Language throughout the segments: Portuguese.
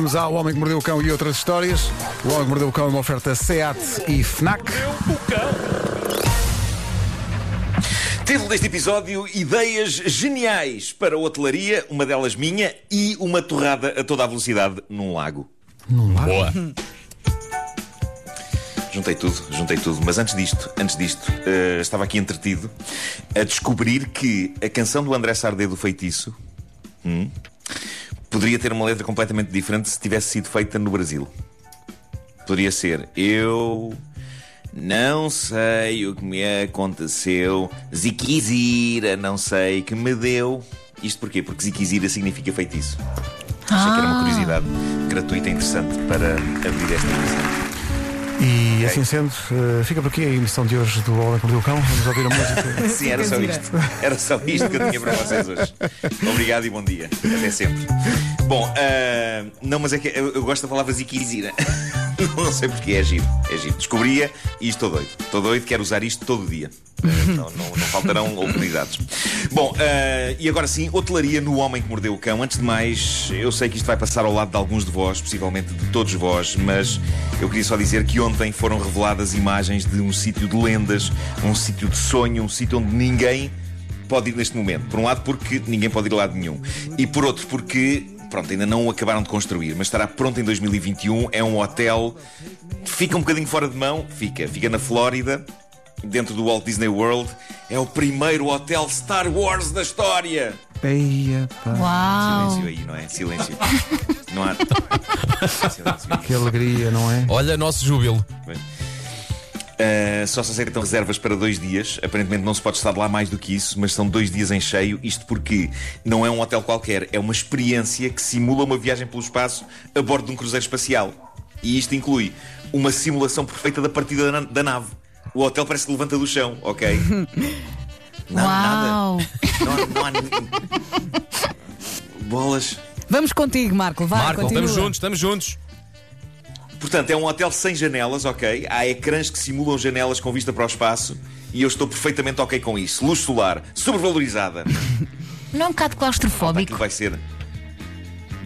Vamos ao Homem que Mordeu o Cão e outras histórias. O Homem que Mordeu o Cão é uma oferta SEAT e FNAC. Título deste episódio: Ideias geniais para a hotelaria, uma delas minha, e uma torrada a toda a velocidade num lago. Num lago? Boa. Juntei tudo, juntei tudo. Mas antes disto, antes disto, eh, estava aqui entretido a descobrir que a canção do André Sardé do Feitiço hum, poderia ter uma letra completamente diferente se tivesse sido feita no Brasil. Poderia ser Eu não sei o que me aconteceu, Ziquizira, não sei que me deu. Isto porquê? Porque Ziquizira significa feitiço. Achei que era uma curiosidade gratuita e interessante para abrir esta emissão. E assim sendo, eh, fica por aqui a emissão de hoje do Homem que Mordeu o Cão. Vamos ouvir a música. Sim, era só isto. Era só isto que eu tinha para vocês hoje. Obrigado e bom dia. Até sempre. Bom, ah, não, mas é que eu, eu gosto da palavra ziquizira. Não sei porque é giro. É giro. Descobria e estou doido. Estou doido, quero usar isto todo dia. Não, não, não faltarão oportunidades. Bom, ah, e agora sim, hotelaria no Homem que Mordeu o Cão. Antes de mais, eu sei que isto vai passar ao lado de alguns de vós, possivelmente de todos vós, mas eu queria só dizer que ontem foram reveladas imagens de um sítio de lendas, um sítio de sonho, um sítio onde ninguém pode ir neste momento. Por um lado, porque ninguém pode ir a lado nenhum. E por outro, porque, pronto, ainda não o acabaram de construir, mas estará pronto em 2021. É um hotel. Fica um bocadinho fora de mão. Fica. Fica na Flórida, dentro do Walt Disney World. É o primeiro hotel Star Wars da história. Eia, pá. Uau! Silêncio aí, não é? Silêncio. Não há. Silêncio aí. Que alegria, não é? Olha, nosso júbilo. Uh, só se aceitam reservas para dois dias. Aparentemente não se pode estar lá mais do que isso, mas são dois dias em cheio. Isto porque não é um hotel qualquer, é uma experiência que simula uma viagem pelo espaço a bordo de um cruzeiro espacial. E isto inclui uma simulação perfeita da partida da, na- da nave. O hotel parece que levanta do chão, ok? Não, Uau! nada. Não, há- não há ninguém. Bolas. Vamos contigo, Marco. Vai, Marco, continua. estamos juntos, estamos juntos. Portanto, é um hotel sem janelas, ok? Há ecrãs que simulam janelas com vista para o espaço e eu estou perfeitamente ok com isso. Luz solar, sobrevalorizada. Não é um bocado claustrofóbico? vai ser.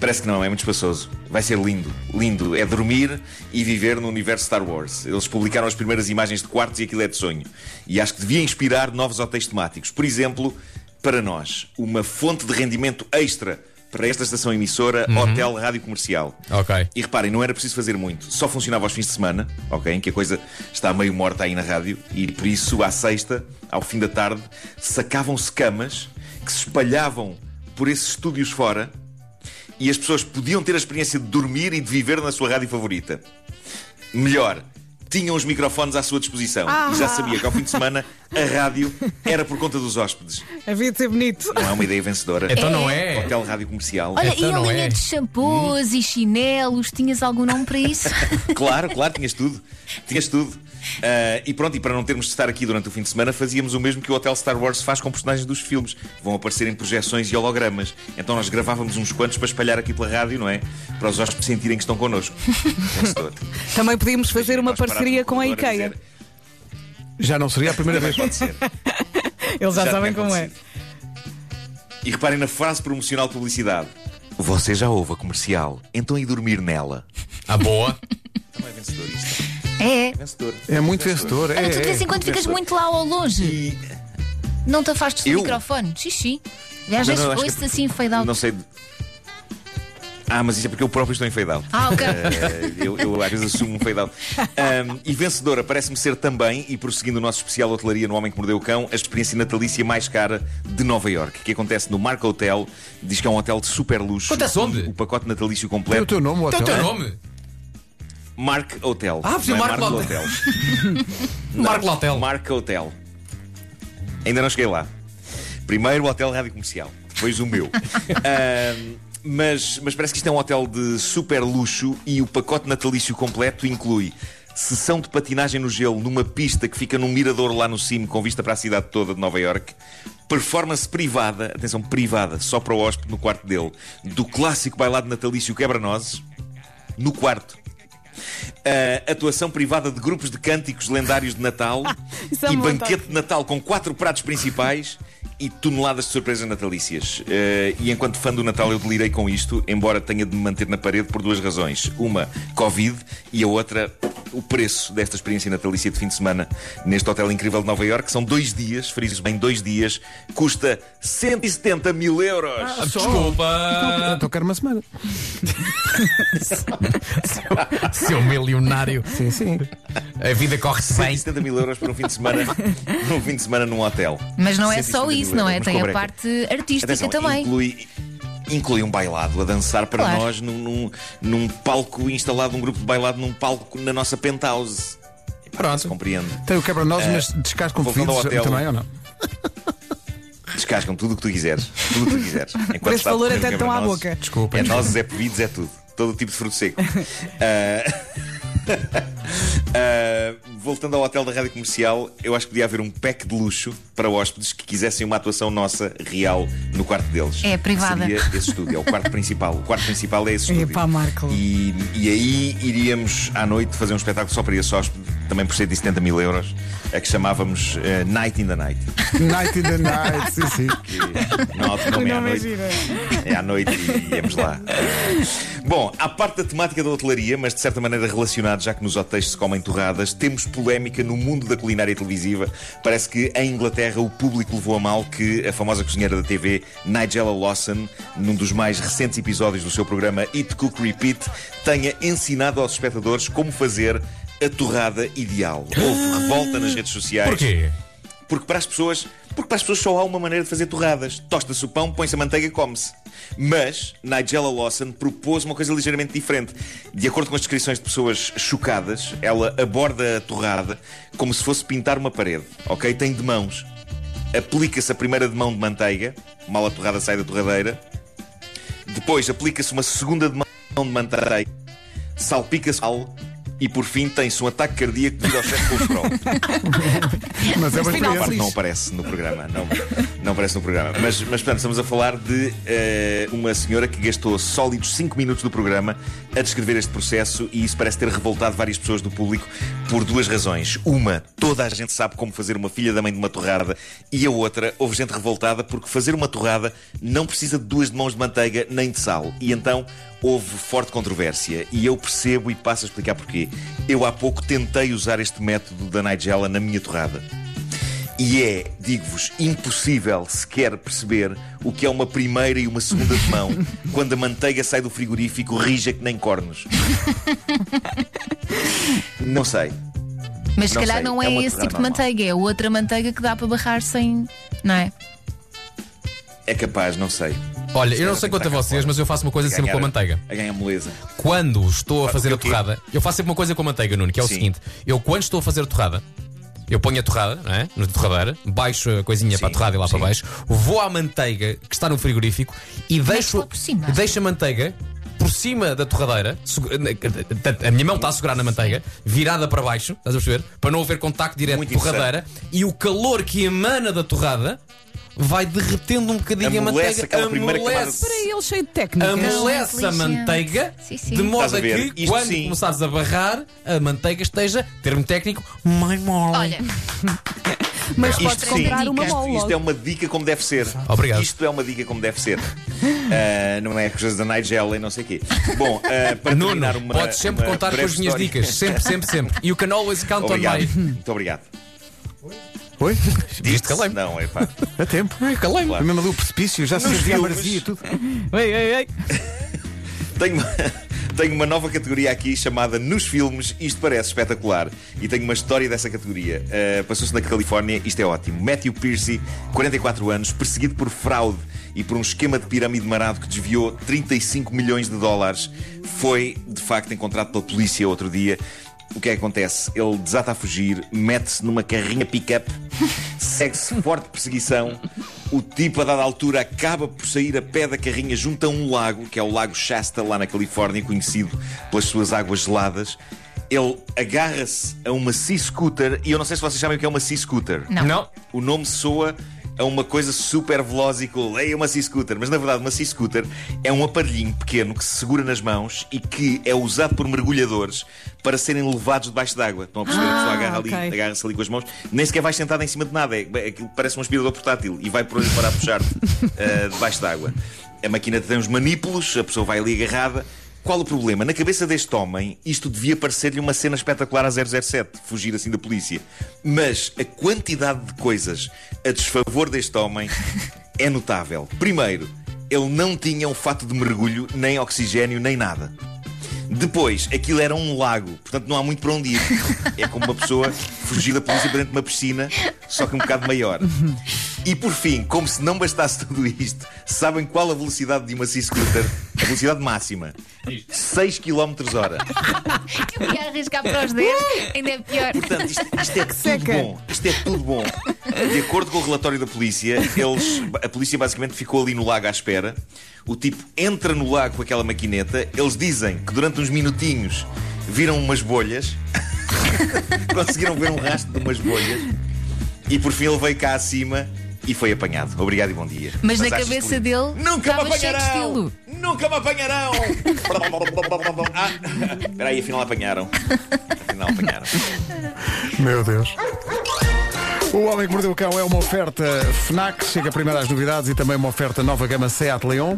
Parece que não, é muito espaçoso. Vai ser lindo, lindo. É dormir e viver no universo Star Wars. Eles publicaram as primeiras imagens de quartos e aquilo é de sonho. E acho que devia inspirar novos hotéis temáticos. Por exemplo, para nós, uma fonte de rendimento extra para esta estação emissora, Hotel Rádio Comercial. Ok. E reparem, não era preciso fazer muito. Só funcionava aos fins de semana, ok? Em que a coisa está meio morta aí na rádio. E por isso, à sexta, ao fim da tarde, sacavam-se camas que se espalhavam por esses estúdios fora e as pessoas podiam ter a experiência de dormir e de viver na sua rádio favorita. Melhor, tinham os microfones à sua disposição. E já sabia que ao fim de semana a rádio era por conta dos hóspedes. Havia de ser bonito. Não é uma ideia vencedora. Então não é. Hotel Rádio Comercial. Olha, Então e a não linha é. de shampoos e chinelos, tinhas algum nome para isso? Claro, claro, tinhas tudo. Tinhas tudo. Ah, e pronto, e para não termos de estar aqui durante o fim de semana, fazíamos o mesmo que o Hotel Star Wars faz com personagens dos filmes. Vão aparecer em projeções e hologramas. Então nós gravávamos uns quantos para espalhar aqui pela rádio, não é? Para os hóspedes sentirem que estão connosco. Vencedor. Também podíamos fazer uma Nós parceria com a IKEA. dizer, Já não seria a primeira vez. Pode ser. Eles já, Já sabem como é. E reparem na frase promocional de publicidade. Você já ouve a comercial, então e dormir nela? Ah, boa. Não é vencedor isto. É. É vencedor. É muito vencedor. Olha, tu de É, vez em é. quando ficas muito lá ao longe. E Não te afastes do Eu? microfone. Xixi. E às Não, vezes não, acho que- ouço assim fade out. não sei. Ah, mas isso é porque eu próprio estou em fade out. Ah, ok. Eh, eu, eu às vezes assumo um fade out. Ahm, e vencedora parece-me ser também, e prosseguindo o nosso especial hotelaria no Homem que Mordeu o Cão, a experiência natalícia mais cara de Nova York, que acontece no Mark Hotel. Diz que é um hotel de super luxo. Acontece onde? O pacote natalício Tem o completo. teu nome, o Tem o hotel? teu nome? Mark Hotel. Ah, por Não é Mark Mark Hotel. Hotel. Marco Hotel. Mark Hotel. Ainda não cheguei lá. Primeiro o hotel rádio comercial, depois o meu. Ahm, mas, mas parece que isto é um hotel de super luxo e o pacote natalício completo inclui sessão de patinagem no gelo numa pista que fica num mirador lá no cimo com vista para a cidade toda de Nova York. Performance privada, atenção, privada, só para o hóspede no quarto dele, do clássico bailado natalício quebra-nozes, no quarto. Uh, atuação privada de grupos de cânticos lendários de Natal é e banquete de Natal com quatro pratos principais e toneladas de surpresas natalícias. Eh, e enquanto fã do Natal, eu delirei com isto, embora tenha de me manter na parede por duas razões: uma, Covid, e a outra, o preço desta experiência natalícia de fim de semana neste hotel incrível de Nova Iorque. São dois dias, friso bem, dois dias, custa 170 mil euros. Ah, Desculpa. Então quero uma semana. Seu milionário. Sim, sim. A vida corre-se bem. 170 mil euros para um fim de semana num fim de semana num hotel. Mas não é só 170 mil isso, não é? Tem mas a parte artística Atenção, também. Inclui, inclui um bailado a dançar para Claro. nós num, num, num palco instalado, um grupo de bailado num palco na nossa penthouse. Se Pronto. compreende. Tem o quebra-nós, mas descascam voltando ao vidros também ou não? Descascam tudo o que tu quiseres. Tudo o que tu quiseres. Enquanto Por esse valor até tão à boca. Desculpa. É nozes, é pevidos, é tudo. Todo tipo de fruto seco. Ah, voltando ao hotel da rádio comercial, eu acho que podia haver um pack de luxo para hóspedes que quisessem uma atuação nossa real no quarto deles. É, privada. Seria esse estúdio, é o quarto principal. O quarto principal é esse estúdio. Epá, Marco. E, e aí iríamos à noite fazer um espetáculo só para esse hóspede, também por 170 mil euros, a que chamávamos eh, Night in the Night. Night in the night, sim, sim. Que não, não é à noite. É à noite e íamos lá. Bom, à parte da temática da hotelaria, mas de certa maneira relacionado, já que nos hotéis se comem torradas, temos polémica no mundo da culinária televisiva. Parece que em Inglaterra o público levou a mal que a famosa cozinheira da TV, Nigella Lawson, num dos mais recentes episódios do seu programa Eat, Cook, Repeat, tenha ensinado aos espectadores como fazer a torrada ideal. Houve revolta nas redes sociais. Porquê? Porque para as pessoas, porque para as pessoas só há uma maneira de fazer torradas. Tosta-se o pão, põe-se a manteiga, come-se. Mas Nigella Lawson propôs uma coisa ligeiramente diferente. De acordo com as descrições de pessoas chocadas, ela aborda a torrada como se fosse pintar uma parede. Ok? Tem de mãos. Aplica-se a primeira de mão de manteiga, mal a torrada sai da torradeira. Depois aplica-se uma segunda de mão de manteiga, salpica-se sal e por fim tem-se um ataque cardíaco devido ao excesso de colesterol. Mas é uma experiência. parte não aparece no programa, não, não aparece no programa. Mas, mas portanto, estamos a falar de eh, uma senhora que gastou sólidos 5 minutos do programa a descrever este processo e isso parece ter revoltado várias pessoas do público por duas razões. Uma, toda a gente sabe como fazer uma filha da mãe de uma torrada e a outra, houve gente revoltada porque fazer uma torrada não precisa de duas mãos de manteiga nem de sal. E então houve forte controvérsia e eu percebo e passo a explicar porquê. Eu há pouco tentei usar este método da Nigella na minha torrada. E é, digo-vos, impossível sequer perceber o que é uma primeira e uma segunda de mão quando a manteiga sai do frigorífico rija que nem cornos. Não sei. Mas se calhar sei, não é é, esse tipo de normal. manteiga, é outra manteiga que dá para barrar sem. Não é? É capaz, não sei. Olha, eu não sei quanto a vocês, fora. mas eu faço uma coisa sempre com a manteiga. A ganhar moleza. Quando estou a fazer a torrada, eu faço sempre uma coisa com a manteiga, Nuno, que é o Sim. seguinte: eu quando estou a fazer a torrada, eu ponho a torrada, não é? Na torradeira, baixo a coisinha para a torrada e lá sim. para baixo, vou à manteiga que está no frigorífico e deixo, deixo a manteiga por cima da torradeira, a minha mão está a segurar na manteiga, virada para baixo, estás a perceber? Para não haver contacto direto Muito com a torradeira, e o calor que emana da torrada vai derretendo um bocadinho a Amolece manteiga, camada de- amolece Para ele cheio de técnicas. amolece a manteiga Sim, sim. de modo a a que Isto quando sim. começares a barrar, a manteiga esteja, termo técnico, mais mole. Olha, Mas Isto podes sim. comprar uma Isto-. Isto é uma dica como deve ser. Obrigado. Isto é uma dica como deve ser. Ah, não é coisas da Nigella e não sei o quê. Bom, ah, para Nuno, terminar uma. podes sempre uma contar com as minhas história- dicas. Sempre, sempre, sempre. You can always count Obrigado. on me. Muito obrigado. Oi? Viste, calei-me. Não, é pá. A tempo. Ai, calei-me. Claro. A mesma do precipício, já se Nos sentia a e tudo. Ei, ei, ei. Tenho uma, tenho uma nova categoria aqui chamada Nos Filmes. Isto parece espetacular. E tenho uma história dessa categoria. Uh, Passou-se na Califórnia. Isto é ótimo. Matthew Piercy, 44 anos, perseguido por fraude e por um esquema de pirâmide marado que desviou 35 milhões de dólares, foi de facto encontrado pela polícia outro dia. O que é que acontece? Ele desata a fugir, mete-se numa carrinha pick-up, segue-se forte perseguição. O tipo, a dada altura, acaba por sair a pé da carrinha junto a um lago, que é o Lago Shasta, lá na Califórnia, conhecido pelas suas águas geladas. Ele agarra-se a uma Sea Scooter, e eu não sei se vocês sabem o que é uma Sea Scooter. Não. Não. O nome soa a uma coisa super veloz e cool. É uma C-Scooter. Mas na verdade, uma C-Scooter é um aparelhinho pequeno que se segura nas mãos e que é usado por mergulhadores para serem levados debaixo d'água. Estão a perceber? a pessoa Ah, agarra ali, agarra-se ali com as mãos. Nem sequer vai sentada em cima de nada. É, é, aquilo parece um aspirador portátil e vai por ali para puxar-te eh, debaixo d'água. A máquina tem uns manípulos, a pessoa vai ali agarrada. Qual o problema? Na cabeça deste homem, isto devia parecer-lhe uma cena espetacular a 007, fugir assim da polícia. Mas a quantidade de coisas a desfavor deste homem é notável. Primeiro, ele não tinha um fato de mergulho, nem oxigênio, nem nada. Depois, aquilo era um lago, portanto não há muito para onde ir. É como uma pessoa fugir da polícia para dentro de uma piscina, só que um bocado maior. E por fim, como se não bastasse tudo isto, sabem qual a velocidade de uma C-Scooter? Velocidade máxima: 6 km hora. Eu ia arriscar para os 10, ainda é pior. Portanto, isto, isto é tudo seca. bom. Isto é tudo bom. De acordo com o relatório da polícia, eles, a polícia basicamente ficou ali no lago à espera. O tipo entra no lago com aquela maquineta. Eles dizem que durante uns minutinhos viram umas bolhas. Conseguiram ver um rastro de umas bolhas. E por fim ele veio cá acima e foi apanhado. Obrigado e bom dia. Mas na achas cabeça dele Nunca me apanharão! estilo. Nunca me apanharão! ah, espera aí, afinal apanharam. Afinal apanharam. Meu Deus. O Homem que Mordeu o Cão é uma oferta FNAC, chega primeiro às novidades e também uma oferta nova gama Seat Leon.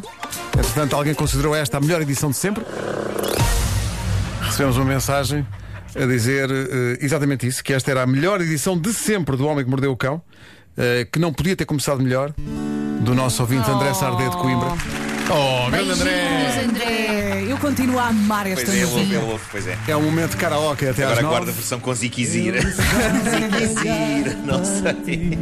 Entretanto, alguém considerou esta a melhor edição de sempre? Recebemos uma mensagem a dizer eh, exatamente isso, que esta era a melhor edição de sempre do Homem que Mordeu o Cão, eh, que não podia ter começado melhor, do nosso ouvinte André Sardé de Coimbra. Oh, grande André! Beijinhos, André. Eu continuo a amar esta Pois é, ele ouve, música. ele ouve, pois é. É um momento de karaoke até Agora às guarda a versão com Zikizira. Zikizira, não sei.